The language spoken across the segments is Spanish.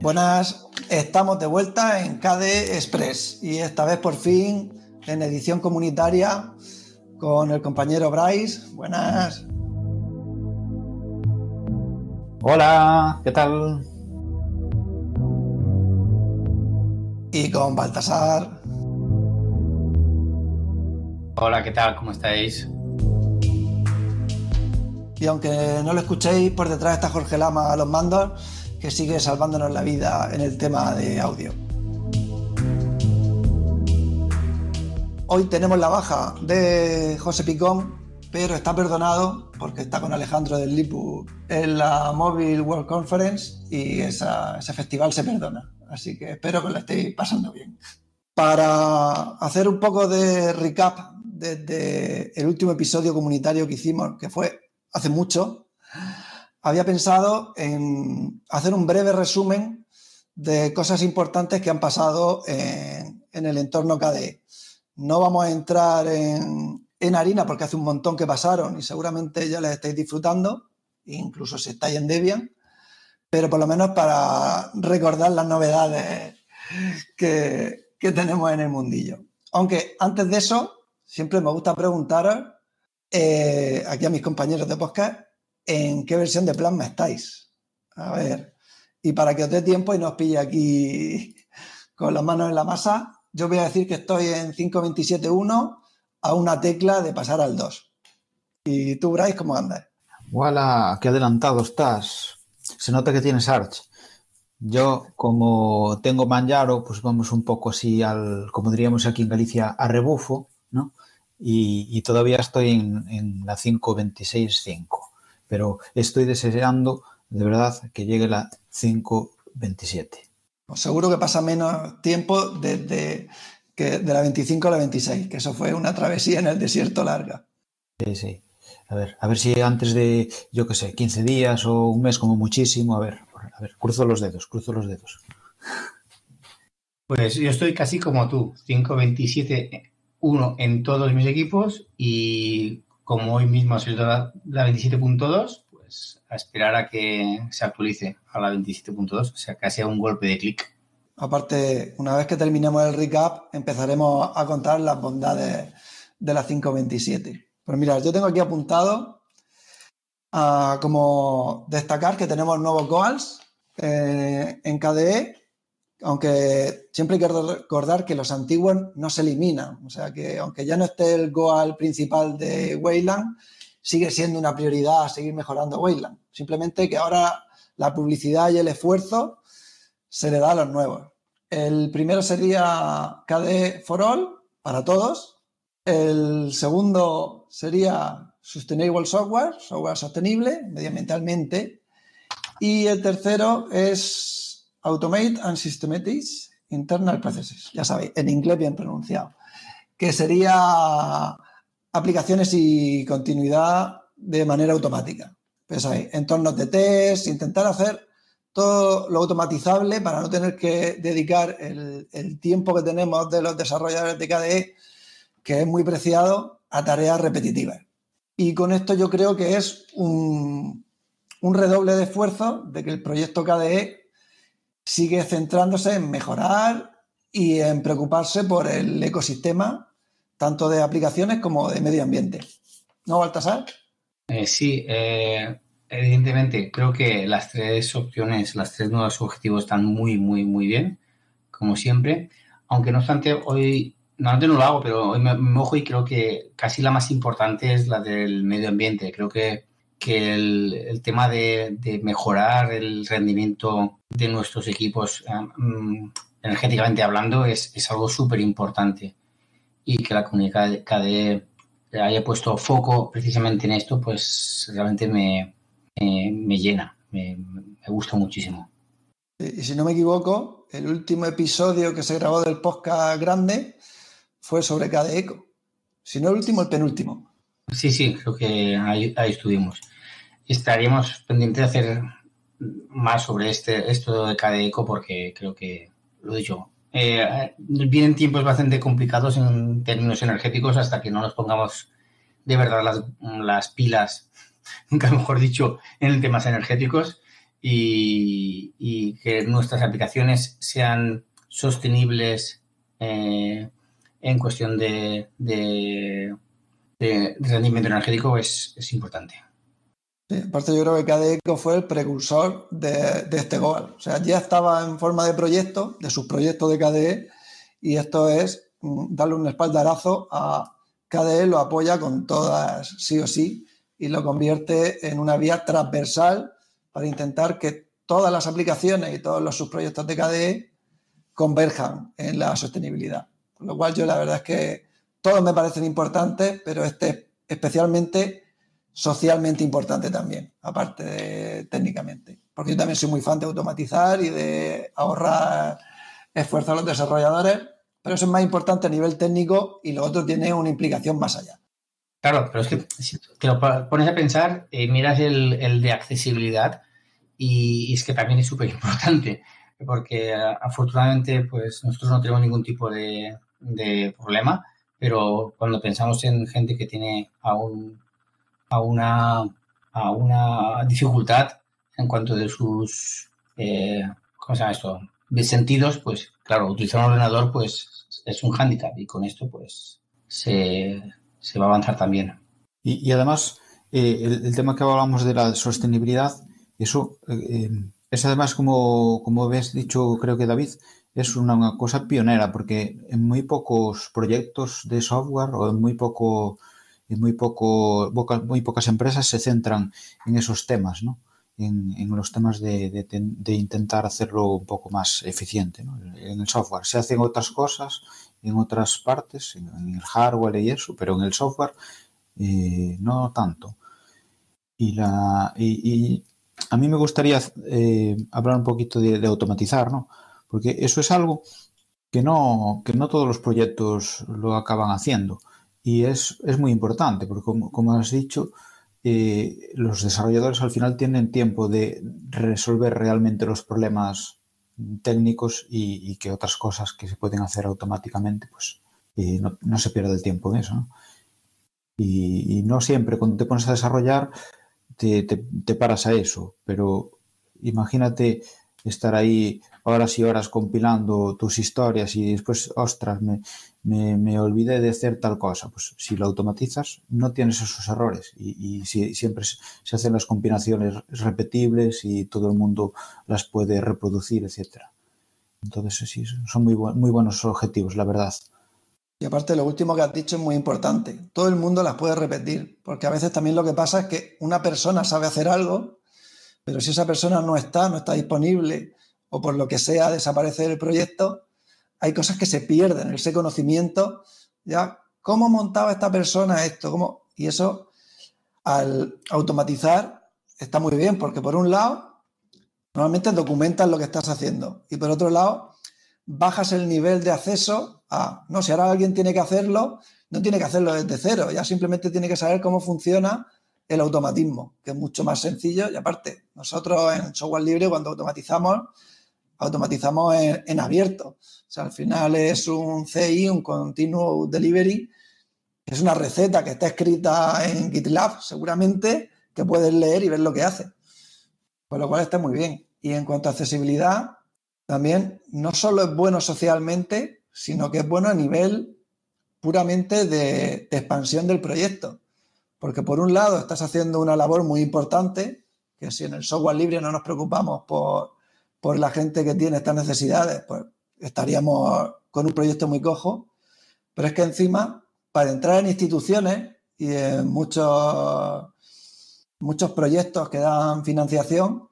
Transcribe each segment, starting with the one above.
Buenas, estamos de vuelta en KD Express y esta vez por fin en edición comunitaria con el compañero Bryce. Buenas. Hola, ¿qué tal? Y con Baltasar. Hola, ¿qué tal? ¿Cómo estáis? Y aunque no lo escuchéis, por detrás está Jorge Lama a los mandos, que sigue salvándonos la vida en el tema de audio. Hoy tenemos la baja de José Picón, pero está perdonado porque está con Alejandro del Lipu en la Mobile World Conference y ese festival se perdona. Así que espero que lo estéis pasando bien. Para hacer un poco de recap desde el último episodio comunitario que hicimos, que fue hace mucho, había pensado en hacer un breve resumen de cosas importantes que han pasado en, el entorno KDE. No vamos a entrar en, en, harina porque hace un montón que pasaron y seguramente ya les estáis disfrutando, incluso si estáis en Debian, pero por lo menos para recordar las novedades que, que tenemos en el mundillo. Aunque antes de eso, siempre me gusta preguntaros eh, aquí a mis compañeros de podcast, ¿en qué versión de Plasma estáis? A ver, y para que os dé tiempo y no os pille aquí con las manos en la masa, yo voy a decir que estoy en 527.1 a una tecla de pasar al 2. ¿Y tú, Bryce, cómo andas? ¡Wala! ¡Qué adelantado estás! Se nota que tienes Arch. Yo, como tengo Manjaro, pues vamos un poco así al, como diríamos aquí en Galicia, a rebufo, ¿no? y, todavía estoy en, la 5.26.5, pero estoy deseando de verdad que llegue la 5.27. Pues seguro que pasa menos tiempo desde que de la 25 a la 26, que eso fue una travesía en el desierto larga. Sí, sí. A ver, a ver si antes de, yo qué sé, 15 días o un mes como muchísimo, a ver, a ver, cruzo los dedos, cruzo los dedos. Pues yo estoy casi como tú, 5.27 uno en todos mis equipos y como hoy mismo ha sido la, 27.2, pues a esperar a que se actualice a la 27.2, o sea, casi a un golpe de clic. Aparte, una vez que terminemos el recap, empezaremos a contar las bondades de la 527. Pues mira, yo tengo aquí apuntado a como destacar que tenemos nuevos goals eh, en KDE aunque siempre hay que recordar que los antiguos no se eliminan. O sea que aunque ya no esté el Goal principal de Wayland, sigue siendo una prioridad seguir mejorando Wayland. Simplemente que ahora la publicidad y el esfuerzo se le da a los nuevos. El primero sería KDE for All, para todos. El segundo sería Sustainable Software, software sostenible medioambientalmente. Y el tercero es Automate and Systematics Internal Processes. Ya sabéis, en inglés bien pronunciado. Que sería aplicaciones y continuidad de manera automática. Pues ahí, entornos de test, intentar hacer todo lo automatizable para no tener que dedicar el, tiempo que tenemos de los desarrolladores de KDE, que es muy preciado, a tareas repetitivas. Y con esto yo creo que es un, un redoble de esfuerzo de que el proyecto KDE sigue centrándose en mejorar y en preocuparse por el ecosistema, tanto de aplicaciones como de medio ambiente. ¿No, Baltasar? Eh, sí, eh, evidentemente creo que las tres opciones, las tres nuevos objetivos están muy, muy, muy bien, como siempre. Aunque no obstante, hoy, normalmente no lo hago, pero hoy me, mojo y creo que casi la más importante es la del medio ambiente. Creo que que el, tema de, mejorar el rendimiento de nuestros equipos mm, energéticamente hablando es, algo súper importante y que la comunidad KDE haya puesto foco precisamente en esto, pues realmente me, llena, me, gusta muchísimo. Y si no me equivoco, el último episodio que se grabó del podcast grande fue sobre KDE Eco. Si no el último, el penúltimo. Sí, sí, creo que ahí, estuvimos. Estaríamos pendientes de hacer más sobre este, esto de cada eco porque creo que, lo he dicho, eh, vienen tiempos bastante complicados en términos energéticos hasta que no nos pongamos de verdad las, las pilas, nunca mejor dicho, en temas energéticos. y, que nuestras aplicaciones sean sostenibles eh, en cuestión de, rendimiento energético es, importante. Aparte yo creo que KDE fue el precursor de, este goal. O sea, ya estaba en forma de proyecto, de sus proyectos de KDE, y esto es mm, darle un espaldarazo a KDE, lo apoya con todas, sí o sí, y lo convierte en una vía transversal para intentar que todas las aplicaciones y todos los subproyectos de KDE converjan en la sostenibilidad. Con lo cual yo la verdad es que todos me parecen importantes, pero este especialmente socialmente importante también, aparte de técnicamente. Porque yo también soy muy fan de automatizar y de ahorrar esfuerzo a los desarrolladores, pero eso es más importante a nivel técnico y lo otro tiene una implicación más allá. Claro, pero es que si te lo pones a pensar, eh, miras el, de accesibilidad y, es que también es súper importante, porque afortunadamente pues nosotros no tenemos ningún tipo de, problema, pero cuando pensamos en gente que tiene aún a una, a una dificultad en cuanto de sus, eh, ¿cómo se llama esto? De sentidos, pues claro, utilizar un ordenador pues es un hándicap y con esto pues se, se va a avanzar también. Y, además, eh, el, tema que hablamos de la sostenibilidad, eso eh, es además, como, como habéis dicho, creo que David, es una, cosa pionera, porque en muy pocos proyectos de software o en muy poco, en muy poco, muy pocas empresas se centran en esos temas, ¿no? En, los temas de, intentar hacerlo un poco más eficiente en el software. Se hacen otras cosas en otras partes, en, el hardware y eso, pero en el software eh, no tanto. Y, la, y, a mí me gustaría eh, hablar un poquito de, automatizar, ¿no? Porque eso es algo que no, que no todos los proyectos lo acaban haciendo. Y es, muy importante, porque como, has dicho, eh, los desarrolladores al final tienen tiempo de resolver realmente los problemas técnicos y, que otras cosas que se pueden hacer automáticamente, pues no, se pierde el tiempo en eso. Y, no siempre cuando te pones a desarrollar te, te, paras a eso, pero imagínate estar ahí horas y horas compilando tus historias y después, ostras, me, me, olvidé de hacer tal cosa. Pues si lo automatizas, no tienes esos errores y, si, siempre se hacen las combinaciones repetibles y todo el mundo las puede reproducir, etcétera. Entonces, sí, son muy, muy buenos objetivos, la verdad. Y aparte, lo último que has dicho es muy importante. Todo el mundo las puede repetir, porque a veces también lo que pasa es que una persona sabe hacer algo, pero si esa persona no está, no está disponible o por lo que sea desaparece del proyecto, hay cosas que se pierden, ese conocimiento, ya, ¿cómo montaba esta persona esto? ¿Cómo? Y eso, al automatizar, está muy bien, porque por un lado, normalmente documentas lo que estás haciendo, y por otro lado, bajas el nivel de acceso a, no, si ahora alguien tiene que hacerlo, no tiene que hacerlo desde cero, ya simplemente tiene que saber cómo funciona el automatismo, que es mucho más sencillo, y aparte, nosotros en software libre, cuando automatizamos, automatizamos en, abierto. O sea, al final es un CI, un Continuous Delivery, es una receta que está escrita en GitLab, seguramente, que puedes leer y ver lo que hace. Con lo cual está muy bien. Y en cuanto a accesibilidad, también no solo es bueno socialmente, sino que es bueno a nivel puramente de expansión del proyecto. Porque por un lado estás haciendo una labor muy importante, que si en el software libre no nos preocupamos por por la gente que tiene estas necesidades, pues estaríamos con un proyecto muy cojo. Pero es que encima, para entrar en instituciones y en muchos, muchos proyectos que dan financiación,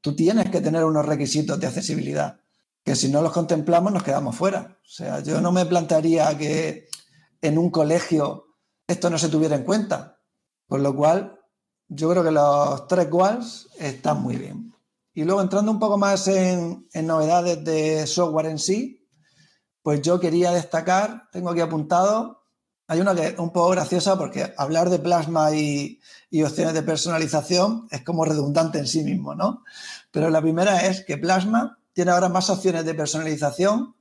tú tienes que tener unos requisitos de accesibilidad, que si no los contemplamos nos quedamos fuera. O sea, yo no me plantearía que en un colegio esto no se tuviera en cuenta. Con lo cual, yo creo que los tres walls están muy bien. Y luego entrando un poco más en, novedades de software en sí, pues yo quería destacar, tengo aquí apuntado, hay una que es un poco graciosa porque hablar de plasma y, opciones de personalización es como redundante en sí mismo, ¿no? Pero la primera es que plasma tiene ahora más opciones de personalización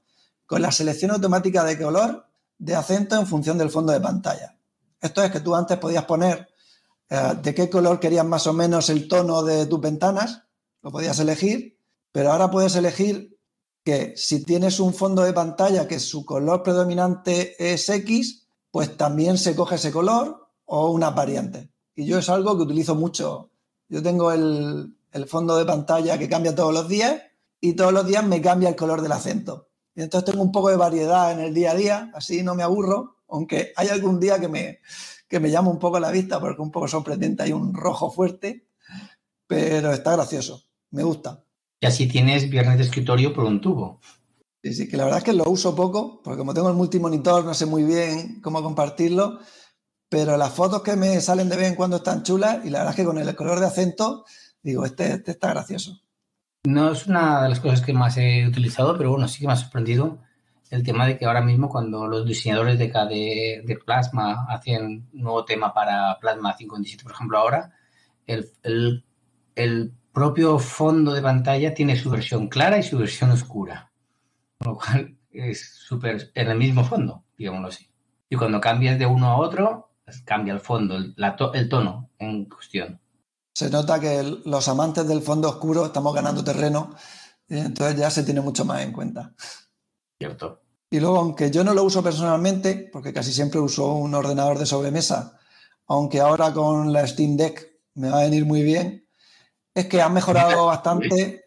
con la selección automática de color de acento en función del fondo de pantalla. Esto es que tú antes podías poner eh, de qué color querías más o menos el tono de tus ventanas lo podías elegir, pero ahora puedes elegir que si tienes un fondo de pantalla que su color predominante es X, pues también se coge ese color o una variante. Y yo es algo que utilizo mucho. Yo tengo el, el fondo de pantalla que cambia todos los días y todos los días me cambia el color del acento. Y entonces tengo un poco de variedad en el día a día, así no me aburro, aunque hay algún día que me, que me llama un poco la vista porque un poco sorprendente, hay un rojo fuerte, pero está gracioso, me gusta. Y así tienes viernes de escritorio por un tubo. Sí, sí, que la verdad es que lo uso poco, porque como tengo el multimonitor no sé muy bien cómo compartirlo, pero las fotos que me salen de vez en cuando están chulas y la verdad es que con el color de acento digo, este, este está gracioso. No es una de las cosas que más he utilizado, pero bueno, sí que me ha sorprendido el tema de que ahora mismo cuando los diseñadores de, de, de Plasma hacen un nuevo tema para Plasma 527, por ejemplo, ahora, el, el, el, propio fondo de pantalla tiene su versión clara y su versión oscura, con lo cual es súper en el mismo fondo, digámoslo así. Y cuando cambias de uno a otro, pues cambia el fondo, el, la, el tono en cuestión. Se nota que los amantes del fondo oscuro estamos ganando terreno, entonces ya se tiene mucho más en cuenta. Cierto. Y luego, aunque yo no lo uso personalmente, porque casi siempre uso un ordenador de sobremesa, aunque ahora con la Steam Deck me va a venir muy bien, es que han mejorado bastante.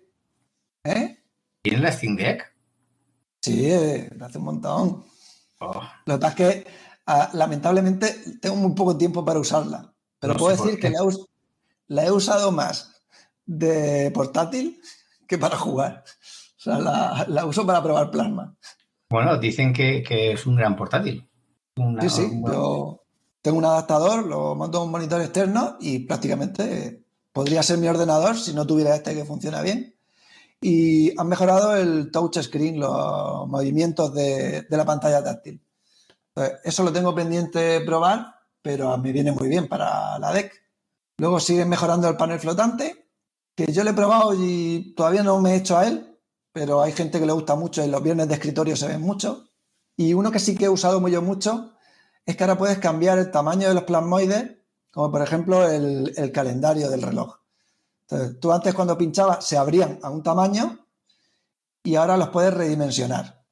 ¿Eh? ¿Tienes la Steam Deck? Sí, eh, hace un montón. Oh. Lo que pasa es que ah, lamentablemente tengo muy poco tiempo para usarla, pero no puedo decir que la, la he usado más de portátil que para jugar. O sea, la, la uso para probar plasma. Bueno, dicen que, que es un gran portátil. Una, sí, sí. Yo tengo un adaptador, lo monto en un monitor externo y prácticamente podría ser mi ordenador si no tuviera este que funciona bien. Y han mejorado el touch screen, los movimientos de, de la pantalla táctil. Eso lo tengo pendiente probar, pero me viene muy bien para la deck. Luego siguen mejorando el panel flotante, que yo lo he probado y todavía no me he hecho a él, pero hay gente que le gusta mucho y los viernes de escritorio se ven mucho. Y uno que sí que he usado muy mucho es que ahora puedes cambiar el tamaño de los plasmoides, como por ejemplo el, calendario del reloj. Entonces, tú antes cuando pinchabas se abrían a un tamaño y ahora los puedes redimensionar.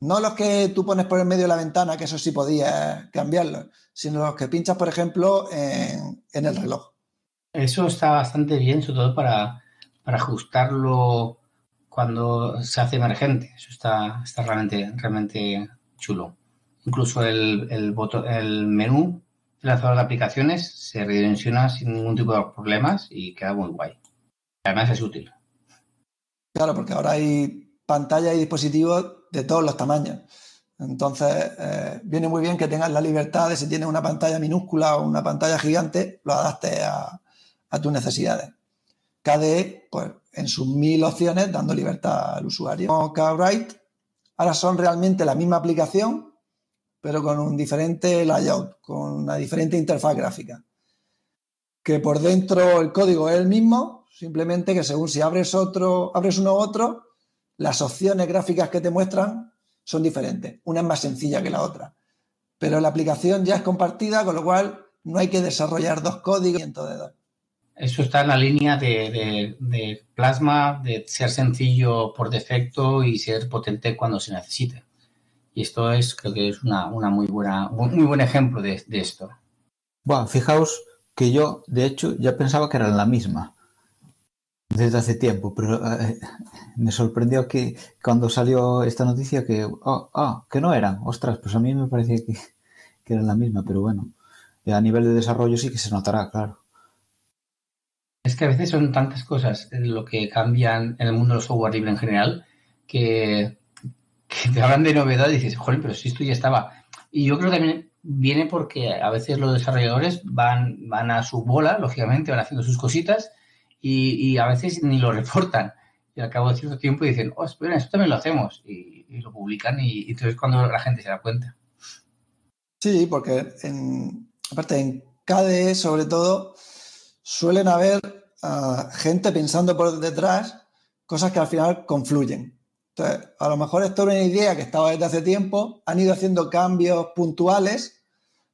No los que tú pones por el medio de la ventana, que eso sí podías cambiarlos, sino los que pinchas, por ejemplo, en, en el reloj. Eso está bastante bien, sobre todo para, para ajustarlo cuando se hace emergente. Eso está, está realmente, realmente chulo. Incluso el, el, botón, el menú del lanzador de aplicaciones se redimensiona sin ningún tipo de problemas y queda muy guay. Además es útil. Claro, porque ahora hay pantalla y dispositivos de todos los tamaños. Entonces, eh, viene muy bien que tengas la libertad de si tienes una pantalla minúscula o una pantalla gigante, lo adaptes a, tus necesidades. KDE, pues en sus mil opciones, dando libertad al usuario. KWrite, ahora son realmente la misma aplicación, pero con un diferente layout, con una diferente interfaz gráfica. Que por dentro el código es el mismo, simplemente que según si abres otro, abres uno u otro, las opciones gráficas que te muestran son diferentes. Una es más sencilla que la otra. Pero la aplicación ya es compartida, con lo cual no hay que desarrollar dos códigos y entonces dos. Eso está en la línea de, de, de, plasma, de ser sencillo por defecto y ser potente cuando se necesite. Y esto es, creo que es una, una muy buena, muy buen ejemplo de, de, esto. Bueno, fijaos que yo, de hecho, ya pensaba que eran la misma desde hace tiempo, pero eh, me sorprendió que cuando salió esta noticia que, oh, oh, que no eran. Ostras, pues a mí me parecía que, que eran la misma, pero bueno, a nivel de desarrollo sí que se notará, claro. Es que a veces son tantas cosas lo que cambian en el mundo del software libre en general que, que te hablan de novedad y dices, joder, pero si esto ya estaba. Y yo creo que también viene porque a veces los desarrolladores van, van a su bola, lógicamente, van haciendo sus cositas y, y a veces ni lo reportan. Y al cabo de cierto tiempo dicen, oh, espera, esto también lo hacemos. Y, lo publican y, entonces cuando la gente se da cuenta. Sí, porque aparte en KDE sobre todo suelen haber uh, gente pensando por detrás cosas que al final confluyen. Entonces, a lo mejor esto era una idea que estaba desde hace tiempo, han ido haciendo cambios puntuales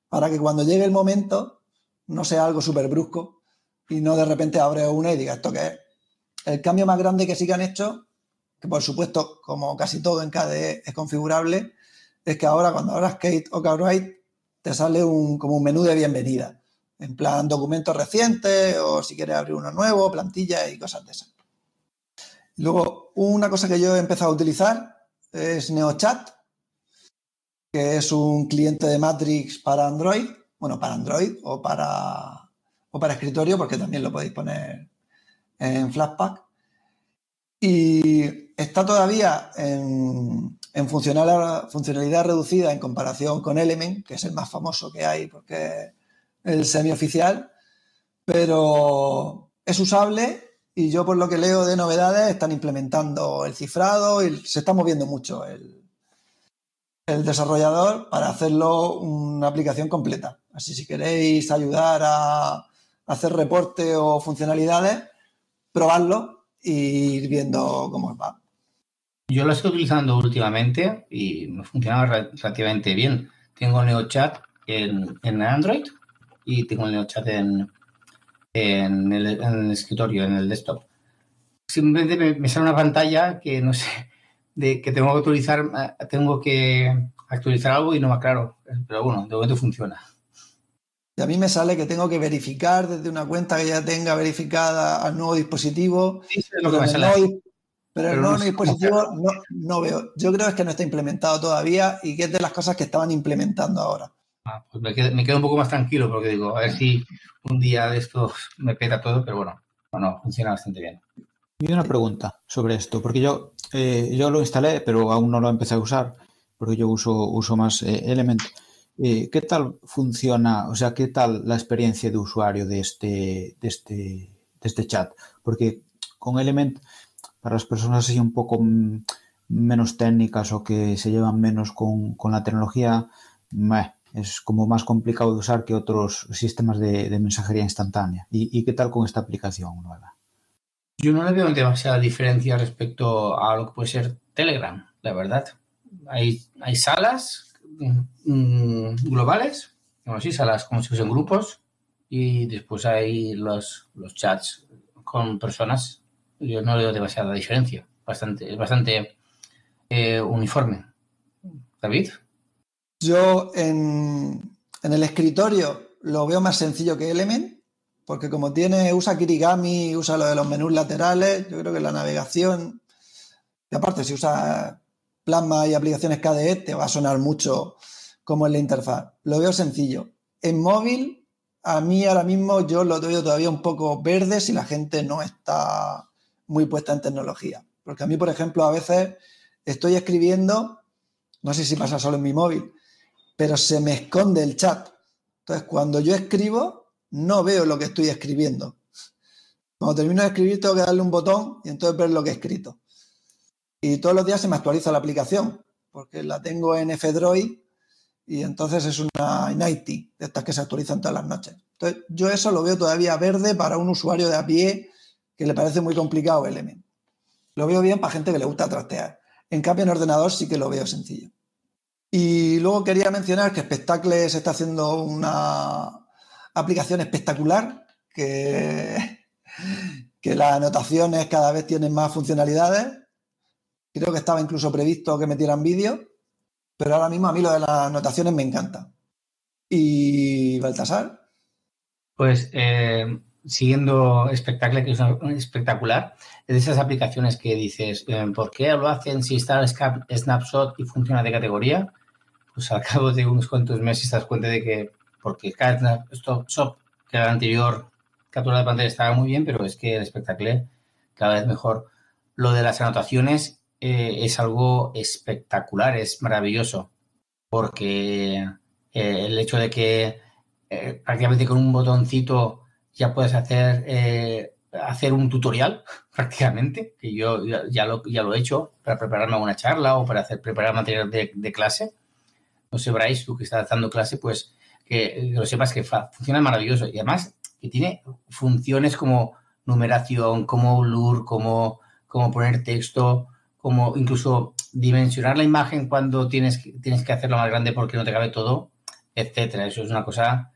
para que cuando llegue el momento no sea algo súper brusco y no de repente abre una y diga esto qué es. el cambio más grande que sí que han hecho, que por supuesto, como casi todo en KDE es configurable, es que ahora cuando abras Kate o KWrite te sale un, como un menú de bienvenida. En plan documentos recientes o si quieres abrir uno nuevo, plantilla y cosas de esas. Luego, una cosa que yo he empezado a utilizar es NeoChat, que es un cliente de Matrix para Android, bueno, para Android o para, o para escritorio, porque también lo podéis poner en Flatpak. Y está todavía en, en funcionalidad reducida en comparación con Element, que es el más famoso que hay porque es el semioficial, pero es usable y yo por lo que leo de novedades están implementando el cifrado y se está moviendo mucho el, el desarrollador para hacerlo una aplicación completa. Así si queréis ayudar a hacer reporte o funcionalidades, probadlo y ir viendo cómo va. Yo lo estoy utilizando últimamente y me funciona relativamente bien. Tengo NeoChat en, en Android y tengo NeoChat en, en, el, escritorio, en el desktop. Simplemente me, sale una pantalla que no sé, de que tengo que actualizar, tengo que actualizar algo y no me aclaro. Pero bueno, de momento funciona. Y a mí me sale que tengo que verificar desde una cuenta que ya tenga verificada al nuevo dispositivo. Sí, es lo que me sale. Pero, el nuevo dispositivo no, no, veo. Yo creo que no está implementado todavía y que es de las cosas que estaban implementando ahora. Ah, pues me quedo, un poco más tranquilo porque digo, a ver si un día de estos me peta todo, pero bueno, bueno funciona bastante bien. Y una pregunta sobre esto, porque yo, eh, yo lo instalé, pero aún no lo empecé a usar, porque yo uso, uso más eh, Element. Eh, ¿Qué tal funciona, o sea, qué tal la experiencia de usuario de este, de este, de este chat? Porque con Element para las personas así un poco mm, menos técnicas o que se llevan menos con, la tecnología, es como más complicado de usar que otros sistemas de, mensajería instantánea. ¿Y, qué tal con esta aplicación nueva? Yo no le veo demasiada diferencia respecto a lo que puede ser Telegram, la verdad. Hay, hay salas mm, globales, si salas como si fuesen grupos, y después hay los, los chats con personas yo no veo demasiada diferencia. Bastante, es bastante eh, uniforme. David. Yo en, el escritorio lo veo más sencillo que Element, porque como tiene, usa Kirigami, usa lo de los menús laterales, yo creo que la navegación, y aparte si usa Plasma y aplicaciones KDE, te va a sonar mucho como en la interfaz. Lo veo sencillo. En móvil, a mí ahora mismo yo lo veo todavía un poco verde si la gente no está muy puesta en tecnología. Porque a mí, por ejemplo, a veces estoy escribiendo, no sé si pasa solo en mi móvil, pero se me esconde el chat. Entonces, cuando yo escribo, no veo lo que estoy escribiendo. Cuando termino de escribir, tengo que darle un botón y entonces ver lo que he escrito. Y todos los días se me actualiza la aplicación, porque la tengo en F-Droid y entonces es una Inity, de estas que se actualizan todas las noches. Entonces, yo eso lo veo todavía verde para un usuario de a pie que le parece muy complicado Element. Lo veo bien para gente que le gusta trastear. En cambio, en ordenador sí que lo veo sencillo. Y luego quería mencionar que Spectacle se está haciendo una aplicación espectacular, que, las anotaciones cada vez tienen más funcionalidades. Creo que estaba incluso previsto que metieran vídeo, pero ahora mismo a mí lo de las anotaciones me encanta. ¿Y Baltasar? Pues eh, siguiendo Spectacle, que es espectacular, es de esas aplicaciones que dices, eh, ¿por qué lo hacen si está el Snapshot y funciona de categoría? Pues al cabo de unos cuantos meses te das cuenta de que, porque cada Snapshot, que la anterior captura de pantalla estaba muy bien, pero es que el Spectacle cada vez mejor. Lo de las anotaciones eh, es algo espectacular, es maravilloso, porque eh, el hecho de que prácticamente con un botoncito ya puedes hacer, eh, hacer un tutorial prácticamente, que yo ya lo, ya lo he hecho para prepararme una charla o para hacer, preparar material de, clase. No sé, tú que estás dando clase, pues que, lo sepas que funciona maravilloso. Y además que tiene funciones como numeración, como blur, como, como poner texto, como incluso dimensionar la imagen cuando tienes, tienes que hacerlo más grande porque no te cabe todo, etcétera. Eso es una cosa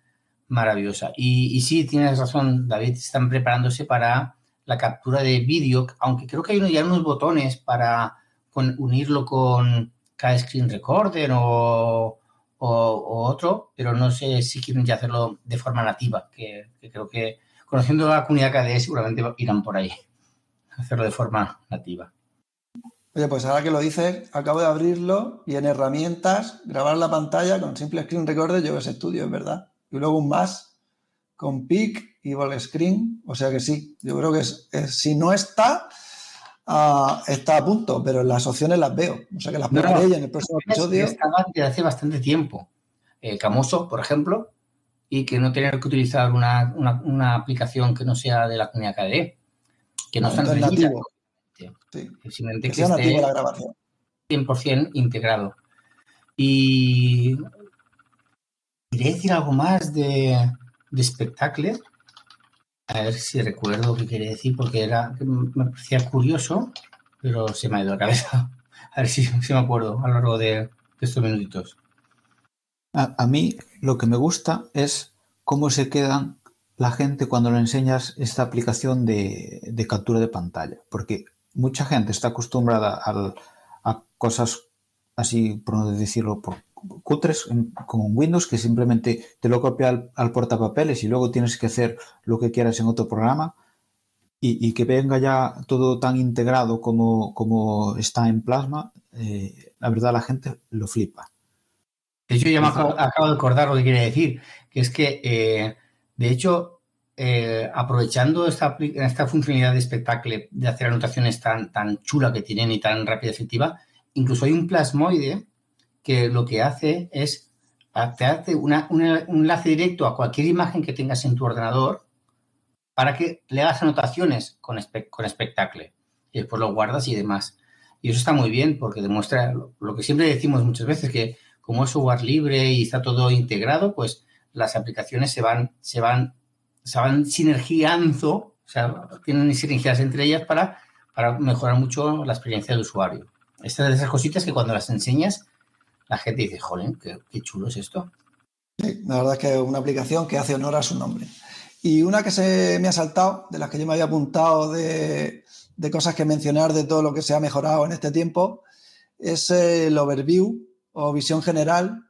maravillosa. Y, sí, tienes razón, David, están preparándose para la captura de vídeo, aunque creo que hay ya unos botones para unirlo con cada screen recorder o, otro, pero no sé si quieren ya hacerlo de forma nativa, que, creo que conociendo la comunidad KDE seguramente irán por ahí, hacerlo de forma nativa. Oye, pues ahora que lo dices, acabo de abrirlo y en herramientas, grabar la pantalla con simple screen recorder, yo ese estudio, es verdad. Y luego un más con PIC y Ball Screen, o sea que sí, yo creo que si no está, ah, está a punto, pero las opciones las veo, o sea que las no, en el próximo episodio. Estaba desde hace bastante tiempo, eh, Camuso, por ejemplo, y que no tener que utilizar una, aplicación que no sea de la comunidad KDE, que no, está nativo. Sí. Simplemente que, esté la grabación. 100% integrado. Y quería decir algo más de, de espectáculo. A ver si recuerdo qué quería decir, porque era me parecía curioso, pero se me ha ido la cabeza. A ver si, me acuerdo a lo largo de, estos minutitos. A, mí lo que me gusta es cómo se quedan la gente cuando le enseñas esta aplicación de, de captura de pantalla. Porque mucha gente está acostumbrada a cosas así, por no decirlo, por cutres con Windows que simplemente te lo copia al, portapapeles y luego tienes que hacer lo que quieras en otro programa y, que venga ya todo tan integrado como, como está en Plasma, eh, la verdad la gente lo flipa. De hecho, ya me acabo, de acordar lo que quiere decir, que es que, eh, de hecho, eh, aprovechando esta, esta funcionalidad de espectáculo de hacer anotaciones tan, tan chula que tienen y tan rápida y efectiva, incluso hay un plasmoide que lo que hace es te hace un enlace directo a cualquier imagen que tengas en tu ordenador para que le hagas anotaciones con, con Spectacle y después lo guardas y demás. Y eso está muy bien porque demuestra lo, que siempre decimos muchas veces, que como es software libre y está todo integrado, pues las aplicaciones se van, se van, se van sinergiando, o sea, tienen sinergias entre ellas para, para mejorar mucho la experiencia del usuario. Estas de esas cositas que cuando las enseñas la gente dice, joder, qué, chulo es esto. Sí, la verdad es que es una aplicación que hace honor a su nombre. Y una que se me ha saltado, de las que yo me había apuntado de, cosas que mencionar de todo lo que se ha mejorado en este tiempo, es el overview o visión general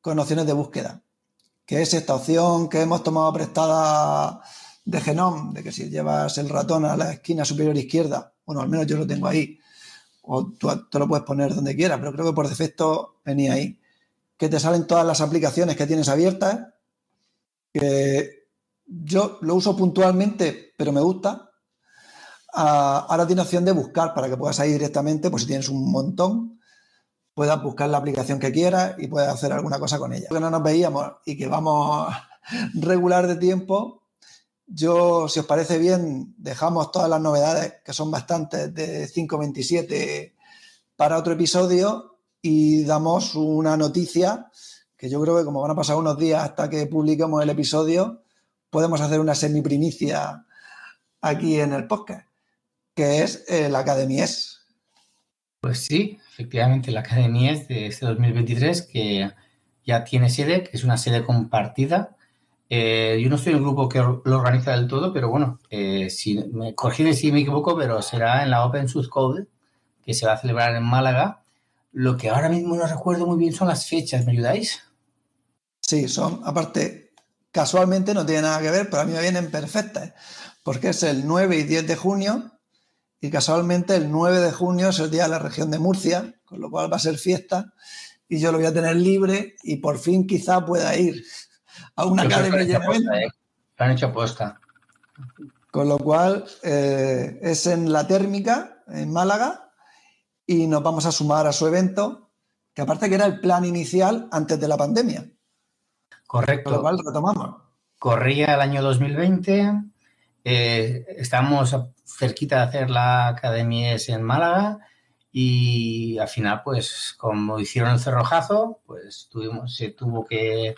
con opciones de búsqueda, que es esta opción que hemos tomado prestada de Genome, de que si llevas el ratón a la esquina superior izquierda, bueno, al menos yo lo tengo ahí, o tú lo puedes poner donde quieras, pero creo que por defecto venía ahí, que te salen todas las aplicaciones que tienes abiertas, que yo lo uso puntualmente, pero me gusta. Ah, ahora tiene opción de buscar para que puedas ir directamente, pues si tienes un montón, puedas buscar la aplicación que quieras y puedas hacer alguna cosa con ella. Que no nos veíamos y que vamos regular de tiempo, yo, si os parece bien, dejamos todas las novedades, que son bastantes, de 5.27 para otro episodio y damos una noticia que yo creo que como van a pasar unos días hasta que publiquemos el episodio, podemos hacer una semi-primicia aquí en el podcast, que es la Academia S. Pues sí, efectivamente, la Academia S de este 2023, que ya tiene sede, que es una sede compartida eh, yo no en el grupo que lo organiza del todo, pero bueno, eh, si me corrige si me equivoco, pero será en la Open Source Code que se va a celebrar en Málaga. Lo que ahora mismo no recuerdo muy bien son las fechas, ¿me ayudáis? Sí, son, aparte, casualmente no tiene nada que ver, pero a mí me vienen perfectas, porque es el 9 y 10 de junio, y casualmente el 9 de junio es el día de la región de Murcia, con lo cual va a ser fiesta, y yo lo voy a tener libre y por fin quizá pueda ir a una academia ¿eh? Lo han hecho apuesta. Con lo cual, eh, es en la térmica, en Málaga, y nos vamos a sumar a su evento, que aparte que era el plan inicial antes de la pandemia. Correcto. Con lo cual retomamos. Corría el año 2020, eh, estamos cerquita de hacer la academia en Málaga y al final, pues como hicieron el cerrojazo, pues tuvimos, se tuvo que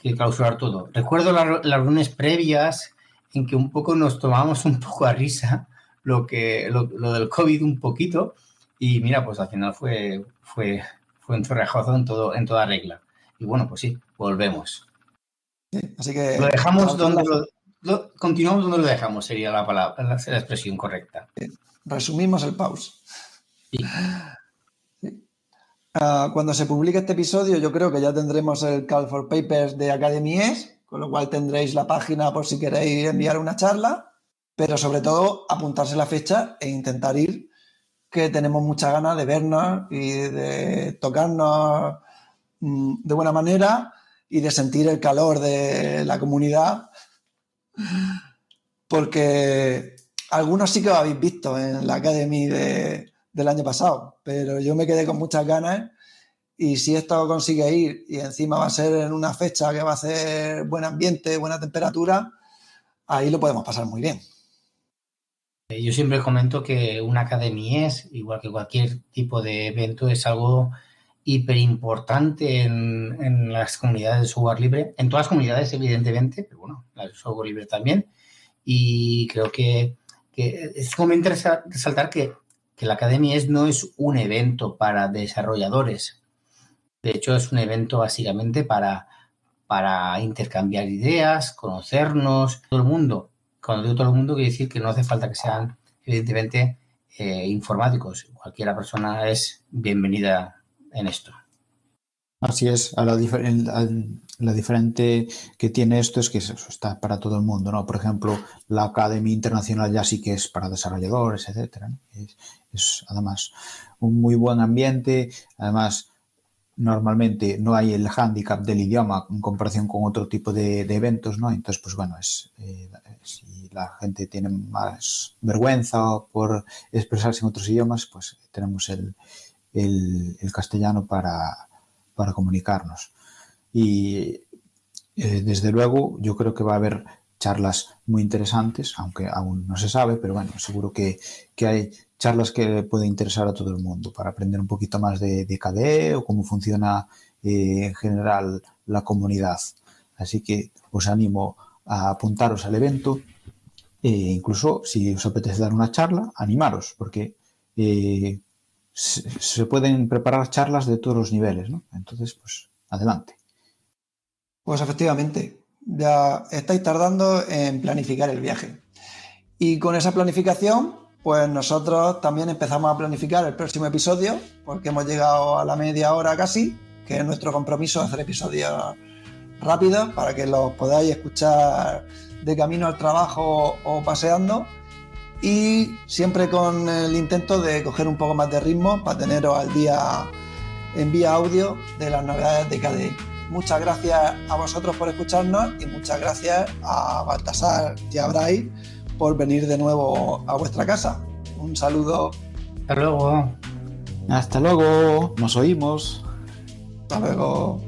que clausurar todo. Recuerdo las, reuniones previas en que un poco nos tomamos un poco a risa lo, que, lo, del COVID un poquito y mira, pues al final fue, fue, fue un chorrejazo en, todo, en toda regla. Y bueno, pues sí, volvemos. así que... Lo dejamos donde lo, continuamos donde lo dejamos, sería la palabra, la, expresión correcta. Resumimos el pause. Ah, cuando se publique este episodio, yo creo que ya tendremos el Call for Papers de Academy S, con lo cual tendréis la página por si queréis enviar una charla, pero sobre todo apuntarse la fecha e intentar ir, que tenemos muchas ganas de vernos y de tocarnos mm, de buena manera y de sentir el calor de la comunidad, porque algunos sí que lo habéis visto en la Academy del año pasado, pero yo me quedé con muchas ganas y si esto consigue ir y encima va a ser en una fecha que va a ser buen ambiente, buena temperatura, ahí lo podemos pasar muy bien. Yo siempre comento que una academia es, igual que cualquier tipo de evento, es algo hiper importante en, las comunidades de software libre, en todas las comunidades, evidentemente, pero bueno, la de software libre también. Y creo que, es como interesa resaltar que, que la Academia es, no es un evento para desarrolladores. De hecho, es un evento básicamente para, para intercambiar ideas, conocernos, todo el mundo. Cuando digo todo el mundo, quiere decir que no hace falta que sean, evidentemente, eh, informáticos. Cualquiera persona es bienvenida en esto. Así es, la, diferente que tiene esto es que eso está para todo el mundo, ¿no? Por ejemplo, la Academia Internacional ya sí que es para desarrolladores, etcétera. Es, además un muy buen ambiente, además normalmente no hay el hándicap del idioma en comparación con otro tipo de, eventos, ¿no? Entonces, pues bueno, es eh, si la gente tiene más vergüenza por expresarse en otros idiomas, pues tenemos el, el, castellano para, para, comunicarnos. Y eh, desde luego yo creo que va a haber charlas muy interesantes, aunque aún no se sabe, pero bueno, seguro que, hay charlas que pueden interesar a todo el mundo para aprender un poquito más de, de KDE o cómo funciona eh, en general la comunidad. Así que os animo a apuntaros al evento e incluso si os apetece dar una charla, animaros, porque eh, se, pueden preparar charlas de todos los niveles, ¿no? Entonces, pues adelante. Pues efectivamente, ya estáis tardando en planificar el viaje. Y con esa planificación, pues nosotros también empezamos a planificar el próximo episodio, porque hemos llegado a la media hora casi, que es nuestro compromiso hacer episodios rápidos para que los podáis escuchar de camino al trabajo o paseando y siempre con el intento de coger un poco más de ritmo para teneros al día en vía audio de las novedades de KDE. Muchas gracias a vosotros por escucharnos y muchas gracias a Baltasar y a Bray por venir de nuevo a vuestra casa. Un saludo. Hasta luego. Hasta luego. Nos oímos. Hasta luego.